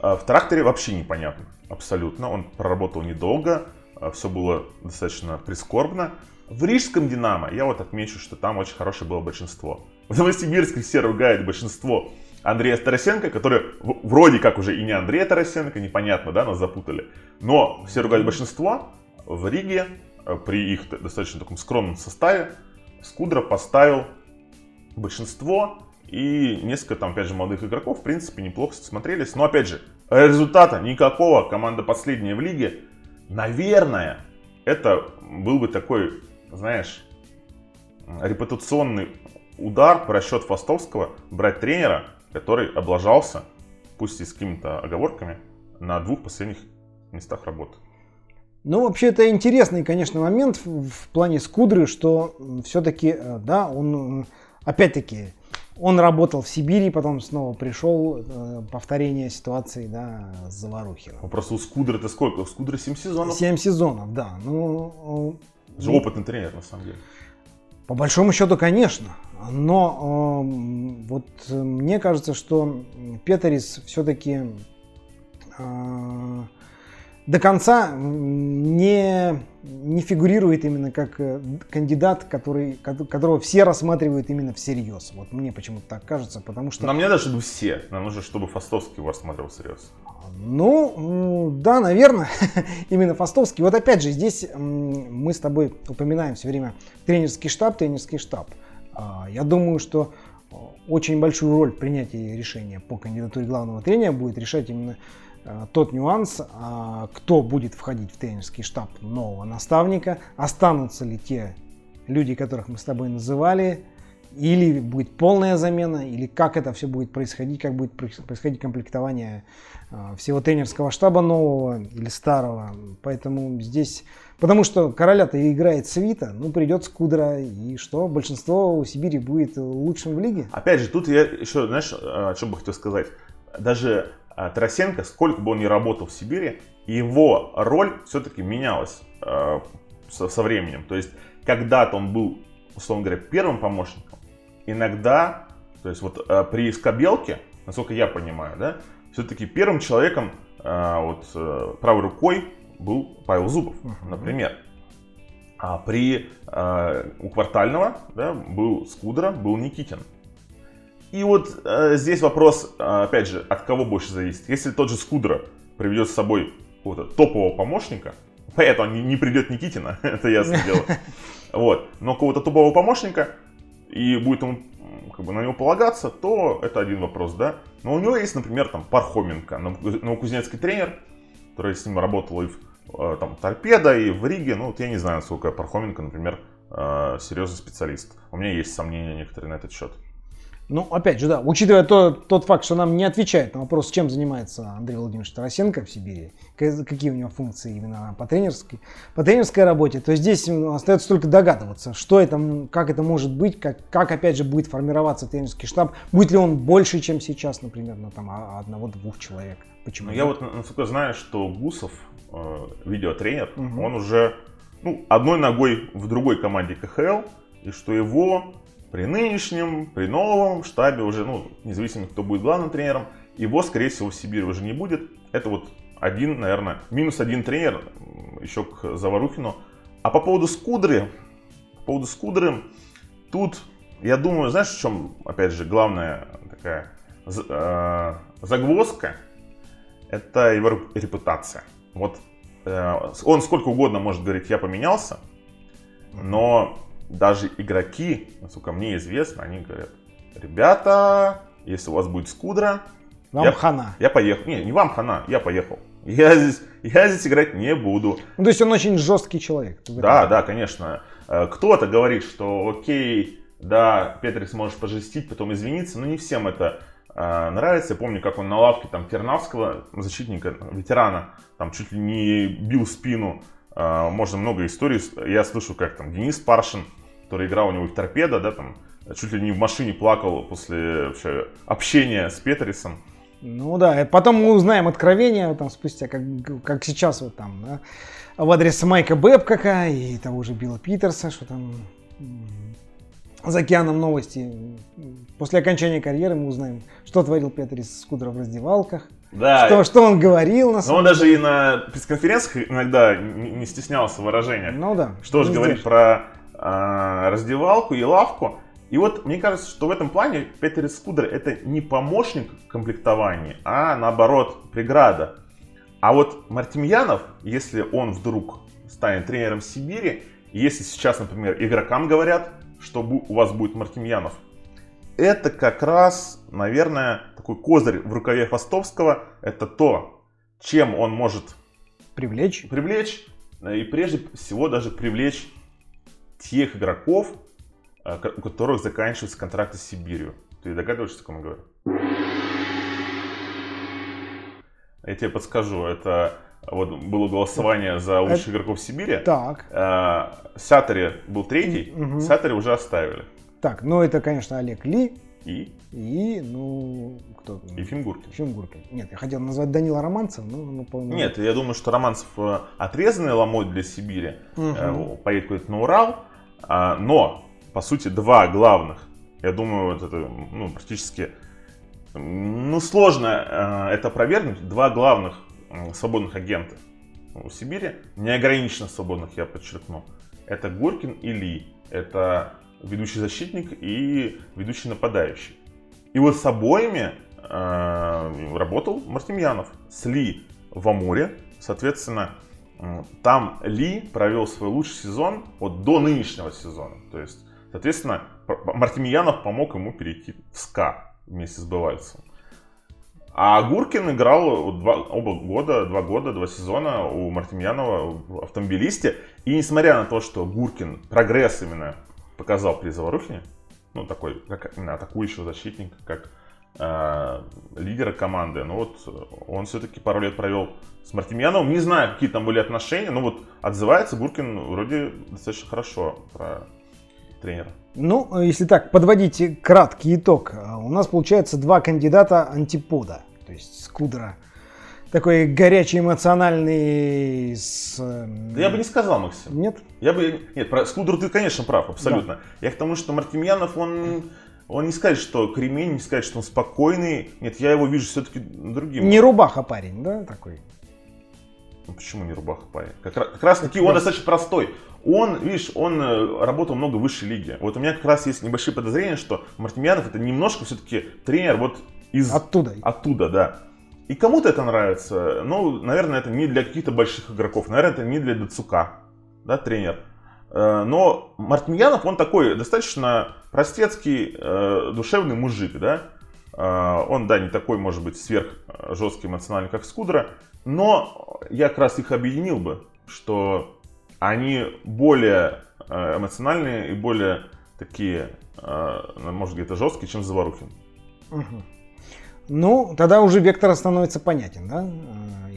В тракторе вообще непонятно, абсолютно. Он проработал недолго, а, все было достаточно прискорбно. В Рижском Динамо я вот отмечу, что там очень хорошее было большинство. В Новосибирске все ругают большинство Андрея Тарасенко, который вроде как уже и не Андрей Тарасенко, непонятно, да, нас запутали. Но все ругают большинство. В Риге э, при их достаточно таком скромном составе Скудра поставил большинство и несколько там, опять же, молодых игроков, в принципе, неплохо смотрелись. Но, опять же, результата никакого. Команда последняя в лиге. Наверное, это был бы такой, знаешь, репутационный удар по расчет Фастовского брать тренера, который облажался, пусть и с какими-то оговорками, на двух последних местах работы. Ну, вообще, это интересный, конечно, момент в плане Скудры, что все-таки, э, да, он, опять-таки, он работал в Сибири, потом снова пришел, э, повторение ситуации, да, с Заварухиным. Ну, просто у Скудры это сколько? У Скудры 7 сезонов? 7 сезонов, да. Ну, же опытный тренер, на самом деле. По большому счету, конечно. Но э, вот мне кажется, что Петерис все-таки э, до конца не, не фигурирует именно как э, кандидат, который, которого все рассматривают именно всерьез. Вот мне почему-то так кажется, потому что... Нам не надо, чтобы все, нам нужно, чтобы Фастовский его рассматривал всерьез. Ну, да, наверное, именно Фастовский. Вот опять же, здесь мы с тобой упоминаем все время тренерский штаб, тренерский штаб. А, я думаю, что э, очень большую роль в принятии решения по кандидатуре главного тренера будет решать именно тот нюанс, а, кто будет входить в тренерский штаб нового наставника, останутся ли те люди, которых мы с тобой называли, или будет полная замена, или как это все будет происходить, как будет происходить комплектование э, всего тренерского штаба нового или старого. Поэтому здесь, потому что короля-то играет свита, ну придет Скудра, и что, большинство у Сибири будет лучшим в лиге. Опять же, тут я еще, знаешь, о чем бы хотел сказать. Даже Тарасенко, сколько бы он ни работал в Сибири, его роль все-таки менялась э, со, со временем. То есть когда-то он был, условно говоря, первым помощником, иногда, то есть вот э, при Скобелке, насколько я понимаю, да, все-таки первым человеком э, вот э, правой рукой был Павел Зубов, uh-huh. например. А при э, у квартального да, был Скудра, был Никитин. И вот э, здесь вопрос, э, опять же, от кого больше зависит. Если тот же Скудра приведет с собой какого-то топового помощника, поэтому не, не придет Никитина, это ясно дело. Вот. Но какого-то топового помощника, и будет ему как бы на него полагаться, то это один вопрос, да. Но у него есть, например, там Пархоменко, новокузнецкий тренер, который с ним работал и в э, там, Торпедо, и в Риге. Ну, вот я не знаю, насколько Пархоменко, например, э, серьезный специалист. У меня есть сомнения некоторые на этот счет. Ну, опять же, да, учитывая то, тот факт, что нам не отвечает на вопрос, чем занимается Андрей Владимирович Тарасенко в Сибири, какие у него функции именно по тренерской, по тренерской работе, то здесь остается только догадываться, что это, как это может быть, как, как опять же будет формироваться тренерский штаб, будет ли он больше, чем сейчас, например, на там, одного-двух человек. Почему? Ну, я вот насколько знаю, что Гусов, э, видеотренер, угу. он уже ну, одной ногой в другой команде КХЛ, и что его при нынешнем, при новом штабе уже, ну, независимо, кто будет главным тренером, его, скорее всего, в Сибири уже не будет. Это вот один, наверное, минус один тренер еще к Заварухину. А по поводу Скудры, по поводу Скудры, тут, я думаю, знаешь, в чем, опять же, главная такая э, загвоздка? Это его репутация. Вот э, он сколько угодно может говорить, я поменялся, но даже игроки, насколько мне известно, они говорят, ребята, если у вас будет скудра, вам я, хана. Я поехал. Не, не вам хана, я поехал. Я здесь, я здесь играть не буду. Ну, то есть он очень жесткий человек. Да, да, конечно. Э, кто-то говорит, что окей, да, Петрик сможешь пожестить, потом извиниться, но не всем это э, нравится. Я помню, как он на лавке там Тернавского, защитника, ветерана, там чуть ли не бил спину. Э, можно много историй. Я слышу, как там Денис Паршин, который играл у него в торпедо, да, там чуть ли не в машине плакал после вообще общения с Петрисом. Ну да, потом мы узнаем откровение там спустя, как, как сейчас вот там, да, в адрес Майка Бэбкока и того же Билла Питерса, что там за океаном новости. После окончания карьеры мы узнаем, что творил Петрис Скудер в раздевалках. Да. Что, что он говорил на самом Но он даже и на пресс-конференциях иногда не стеснялся в выражениях. Ну да. Что же говорить про раздевалку и лавку. И вот мне кажется, что в этом плане Петер Скудер это не помощник комплектования, а наоборот преграда. А вот Мартемьянов, если он вдруг станет тренером Сибири, если сейчас, например, игрокам говорят, что у вас будет Мартемьянов, это как раз, наверное, такой козырь в рукаве Фастовского. Это то, чем он может привлечь, привлечь и прежде всего даже привлечь тех игроков, а, у которых заканчиваются контракты с Сибирью. Ты догадываешься, о ком я говорю? Я тебе подскажу, это вот было голосование за лучших игроков Сибири. Так. А, Сатари был третий, угу. Сатари уже оставили. Так, ну это, конечно, Олег Ли. И? И, ну, кто? И Фимгуркин. Фимгуркин. Нет, я хотел назвать Данила Романцев, но... Ну, по Нет, я думаю, что Романцев э, отрезанный ломоть для Сибири, угу. поедет куда-то на Урал, но по сути, два главных. Я думаю, это ну, практически ну, сложно э, это опровергнуть. Два главных свободных агента у Сибири, неограниченно свободных, я подчеркну. Это Гуркин и Ли. Это ведущий защитник и ведущий нападающий. И вот с обоими э, работал Мартемьянов. С Ли в Амуре, соответственно, там Ли провел свой лучший сезон вот до нынешнего сезона. То есть Соответственно, Мартемьянов помог ему перейти в СКА вместе с Бывальцем. А Гуркин играл два, оба года, два года, два сезона у Мартемьянова в автомобилисте. И несмотря на то, что Гуркин прогресс именно показал при Заварухине, ну такой, как именно атакующего защитника, как лидера команды, ну вот он все-таки пару лет провел с Мартемьяновым. Не знаю, какие там были отношения, но вот отзывается Гуркин вроде достаточно хорошо про тренера? Ну, если так, подводить краткий итог. У нас получается два кандидата антипода. То есть Скудра такой горячий, эмоциональный. С... Да я бы не сказал, Максим. Нет? Я бы... Нет, про Скудру ты, конечно, прав, абсолютно. Да. Я к тому, что Мартемьянов, он... Он не скажет, что кремень, не скажет, что он спокойный. Нет, я его вижу все-таки другим. Не рубаха парень, да, такой? Ну, почему не рубаха парень? Как, как раз таки он достаточно простой. Он, видишь, он э, работал много в высшей лиге. Вот у меня как раз есть небольшие подозрения, что Мартемьянов это немножко все-таки тренер вот из... Оттуда. Оттуда, да. И кому-то это нравится. Ну, наверное, это не для каких-то больших игроков. Наверное, это не для Дацука, да, тренер. Э, но Мартемьянов, он такой достаточно простецкий, э, душевный мужик, да. Он, да, не такой, может быть, сверх жесткий эмоциональный, как Скудра. Но я как раз их объединил бы, что они более э, эмоциональные и более такие, э, может где-то жесткие, чем Заварухин. Ну, тогда уже вектор становится понятен, да?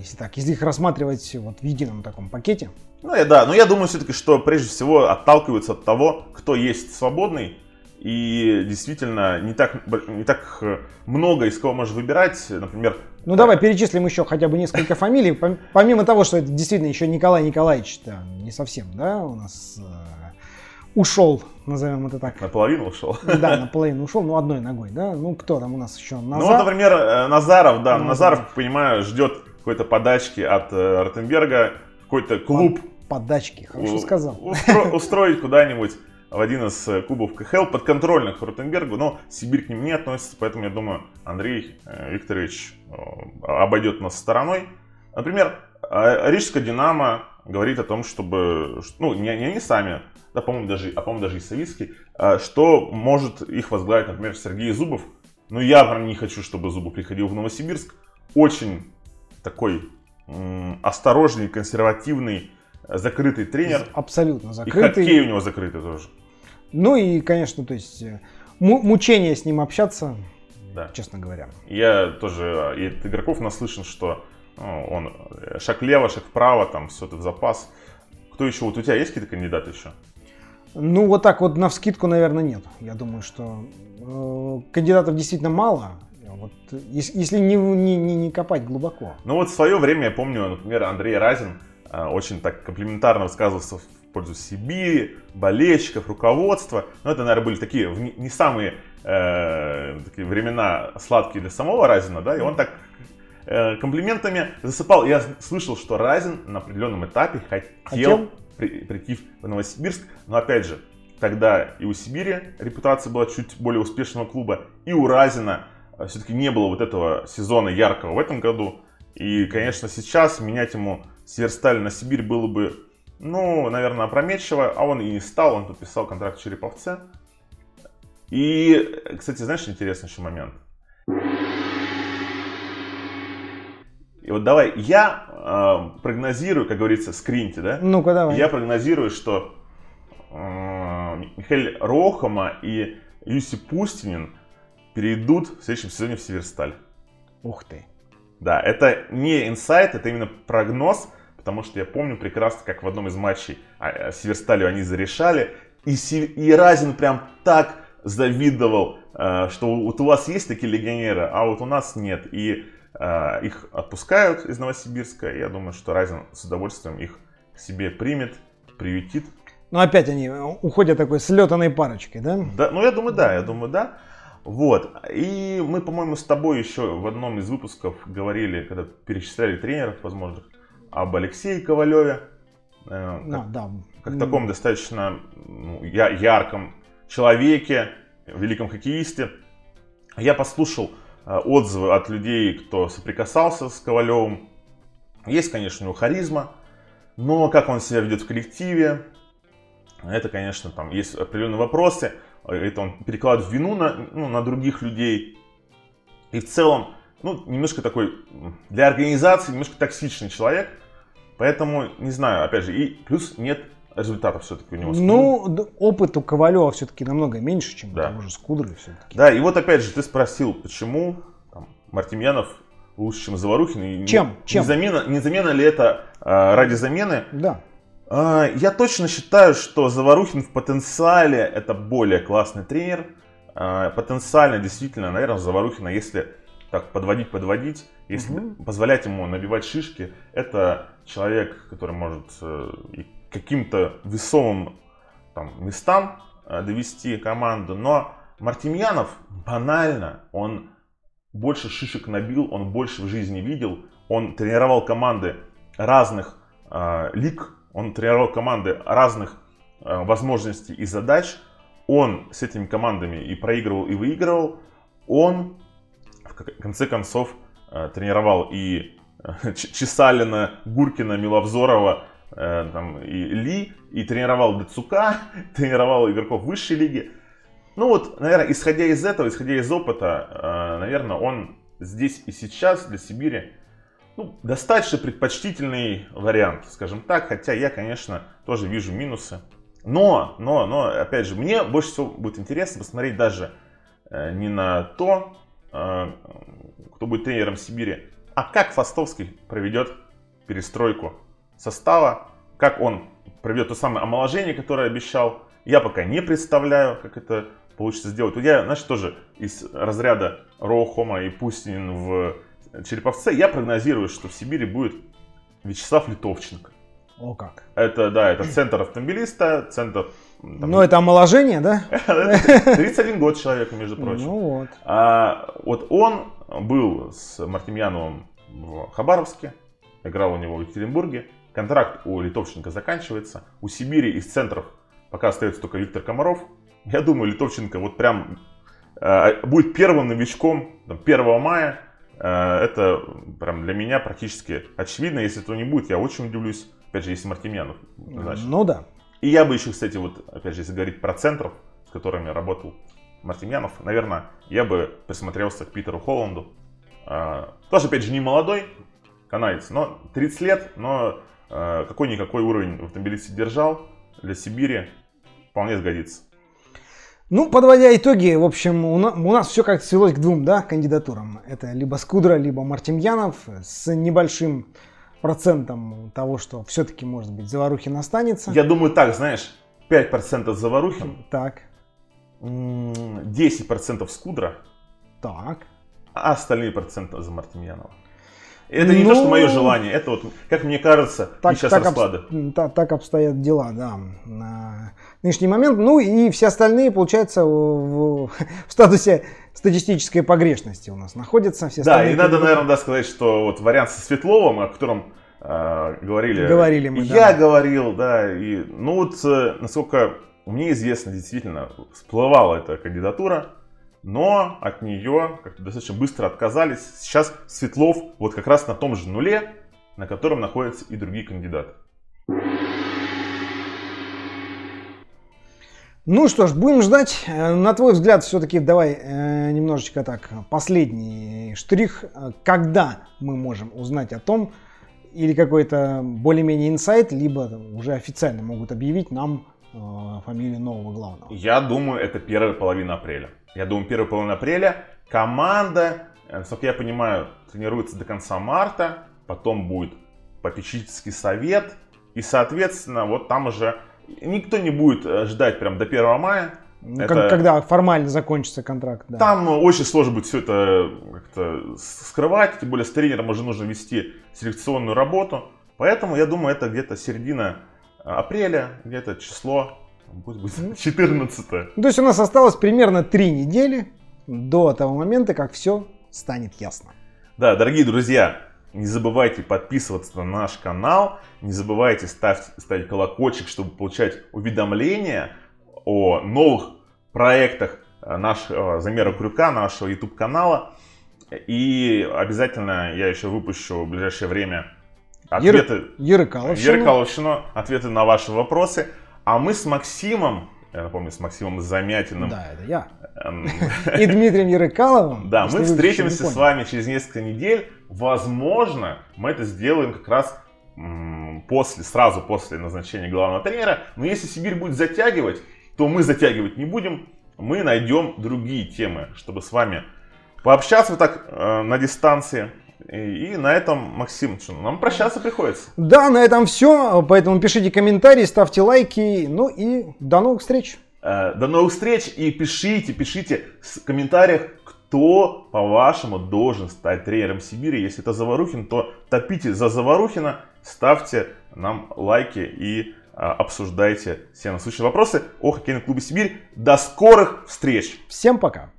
Э, если так, если их рассматривать вот в едином таком пакете. Ну, я, да, но я думаю все-таки, что прежде всего отталкиваются от того, кто есть свободный, и действительно не так, не так много из кого можешь выбирать. Например, ну давай перечислим еще хотя бы несколько фамилий. Помимо того, что это действительно еще Николай Николаевич, да, не совсем, да, у нас э, ушел, назовем это так. Наполовину ушел. Да, наполовину ушел, но одной ногой, да. Ну кто там у нас еще? Назар... Ну вот, например, э, Назаров, да, Назаров, Назаров понимаю, ждет какой-то подачки от э, Ротенберга, какой-то клуб. Подачки, хорошо сказал. Устро... Устроить куда-нибудь в один из э, клубов КХЛ подконтрольных Ротенбергу, но Сибирь к ним не относится, поэтому я думаю, Андрей э, Викторович обойдет нас стороной. Например, Рижская Динамо говорит о том, чтобы, ну, не, не они сами, да, по-моему, даже, а по-моему, даже и Савицкий, что может их возглавить, например, Сергей Зубов. Но я прям не хочу, чтобы Зубов приходил в Новосибирск. Очень такой осторожный, консервативный, закрытый тренер. Абсолютно закрытый. И хоккей у него закрытый тоже. Ну и, конечно, то есть э, мучение с ним общаться, да. честно говоря. Я тоже и от игроков наслышан, что ну, он э, шаг влево, шаг вправо, там все это в запас. Кто еще? Вот у тебя есть какие-то кандидаты еще? Ну, вот так вот на вскидку, наверное, нет. Я думаю, что э, кандидатов действительно мало. Вот, если не, не, не, не копать глубоко. Ну вот в свое время, я помню, например, Андрей Разин э, очень так комплиментарно высказывался в пользу Сибири, болельщиков, руководства. Но это, наверное, были такие не, самые э, такие времена сладкие для самого Разина, да, и он так э, комплиментами засыпал. Я слышал, что Разин на определенном этапе хотел, хотел? При, прийти в Новосибирск, но опять же, тогда и у Сибири репутация была чуть более успешного клуба, и у Разина э, все-таки не было вот этого сезона яркого в этом году. И, конечно, сейчас менять ему Северсталь на Сибирь было бы, ну, наверное, опрометчиво, а он и не стал, он подписал контракт в Череповце. И, кстати, знаешь, интересный еще момент. И вот давай, я э, прогнозирую, как говорится, скриньте, да? Ну-ка, давай. Я прогнозирую, что э, Михаил Рохама и Юси Пустинин перейдут в следующем сезоне в Северсталь. Ух ты. Да, это не инсайт, это именно прогноз, потому что я помню прекрасно, как в одном из матчей а, а, Северсталью они зарешали, и, и Разин прям так завидовал, э, что вот у вас есть такие легионеры, а вот у нас нет. И э, их отпускают из Новосибирска. Я думаю, что Разин с удовольствием их к себе примет, приютит. Ну, опять они уходят такой слетанной парочкой, да? Да, ну, я думаю, да, я думаю, да. Вот. И мы, по-моему, с тобой еще в одном из выпусков говорили, когда перечисляли тренеров возможных, об Алексее Ковалеве. Э, как, а, да. как таком достаточно ну, ярком человеке, великом хоккеисте. Я послушал э, отзывы от людей, кто соприкасался с Ковалевым. Есть, конечно, у него харизма, но как он себя ведет в коллективе, это, конечно, там есть определенные вопросы. Это он перекладывает вину на, ну, на других людей. И в целом, ну, немножко такой, для организации немножко токсичный человек. Поэтому, не знаю, опять же, и плюс нет результатов все-таки у него. Ну, опыт у Ковалева все-таки намного меньше, чем да. у того же Скудры все-таки. Да, и вот опять же, ты спросил, почему там, Мартемьянов лучше, чем Заворухин. чем? Не, чем? Не замена, не замена ли это а, ради замены? Да. А, я точно считаю, что Заворухин в потенциале это более классный тренер. А, потенциально, действительно, наверное, Заворухина, если так подводить, подводить, если угу. позволять ему набивать шишки, это человек, который может э, и каким-то весомым там, местам э, довести команду. Но Мартемьянов банально, он больше шишек набил, он больше в жизни видел, он тренировал команды разных э, лиг, он тренировал команды разных э, возможностей и задач, он с этими командами и проигрывал, и выигрывал, он в конце концов э, тренировал и э, Чесалина, Гуркина, Миловзорова, там, и Ли, и тренировал Децука, тренировал игроков высшей лиги. Ну вот, наверное, исходя из этого, исходя из опыта, наверное, он здесь и сейчас для Сибири ну, достаточно предпочтительный вариант, скажем так, хотя я, конечно, тоже вижу минусы. Но, но, но, опять же, мне больше всего будет интересно посмотреть даже э, не на то, кто будет тренером Сибири, а как Фастовский проведет перестройку состава, как он проведет то самое омоложение, которое обещал, я пока не представляю, как это получится сделать. Вот я, знаешь, тоже из разряда Роу и Пустинин в Череповце, я прогнозирую, что в Сибири будет Вячеслав Литовченко. О как. Это, да, это центр автомобилиста, центр... Там, ну, это омоложение, да? 31 год человека, между прочим. Ну вот. А, вот он был с Мартемьяновым в Хабаровске, играл у него в Екатеринбурге. Контракт у Литовченко заканчивается. У Сибири из центров пока остается только Виктор Комаров. Я думаю, Литовченко вот прям э, будет первым новичком там, 1 мая. Э, это прям для меня практически очевидно. Если этого не будет, я очень удивлюсь. Опять же, если Мартемьянов. Значит. Ну да. И я бы еще, кстати, вот опять же, если говорить про центров, с которыми работал Мартемьянов, наверное, я бы присмотрелся к Питеру Холланду. Э, тоже, опять же, не молодой, канадец. Но 30 лет, но э, какой-никакой уровень в автомобилисте держал. Для Сибири вполне сгодится. Ну, подводя итоги, в общем, у нас, у нас все как свелось к двум да, кандидатурам. Это либо Скудра, либо Мартемьянов с небольшим процентом того, что все-таки, может быть, Заварухин останется. Я думаю так, знаешь, 5% Заварухин. Так. 10% Скудра. Так. А остальные проценты за Мартемьянова. Это не ну, то, что мое желание, это вот, как мне кажется, так, сейчас так расклады. Об, так, так обстоят дела, да, на нынешний момент. Ну и все остальные, получается, в, в статусе статистической погрешности у нас находятся. Все да, и надо, наверное, да, сказать, что вот вариант со Светловым, о котором э, говорили. Говорили мы, Я да. говорил, да, и, ну вот, э, насколько мне известно, действительно, всплывала эта кандидатура но от нее как-то достаточно быстро отказались. Сейчас Светлов вот как раз на том же нуле, на котором находятся и другие кандидаты. Ну что ж, будем ждать. Э, на твой взгляд, все-таки давай э, немножечко так, последний штрих. Когда мы можем узнать о том, или какой-то более-менее инсайт, либо уже официально могут объявить нам э, фамилию нового главного? Я думаю, это первая половина апреля. Я думаю, первая половина апреля. Команда, э, насколько я понимаю, тренируется до конца марта. Потом будет попечительский совет. И, соответственно, вот там уже никто не будет э, ждать прям до 1 мая. Ну, это... Когда формально закончится контракт. Да. Там очень сложно будет все это как-то скрывать. Тем более с тренером уже нужно вести селекционную работу. Поэтому я думаю, это где-то середина апреля, где-то число Пусть будет 14 ну, То есть у нас осталось примерно 3 недели до того момента, как все станет ясно. Да, дорогие друзья, не забывайте подписываться на наш канал, не забывайте ставить, ставить колокольчик, чтобы получать уведомления о новых проектах нашего замера крюка, нашего YouTube канала. И обязательно я еще выпущу в ближайшее время ответы Ярыкаловщину. Ярыкаловщину, ответы на ваши вопросы. А мы с Максимом, я напомню, с Максимом Замятиным. Да, это я. Эм, И Дмитрием Ярыкаловым. Да, мы встретимся с вами через несколько недель. Возможно, мы это сделаем как раз после, сразу после назначения главного тренера. Но если Сибирь будет затягивать, то мы затягивать не будем. Мы найдем другие темы, чтобы с вами пообщаться так э, на дистанции. И на этом, Максим, что, нам прощаться приходится. Да, на этом все. Поэтому пишите комментарии, ставьте лайки. Ну и до новых встреч. Э, до новых встреч. И пишите, пишите в комментариях, кто, по-вашему, должен стать тренером Сибири. Если это Заварухин, то топите за Заварухина, ставьте нам лайки и а, обсуждайте все насущные вопросы о хоккейном клубе Сибирь. До скорых встреч! Всем пока!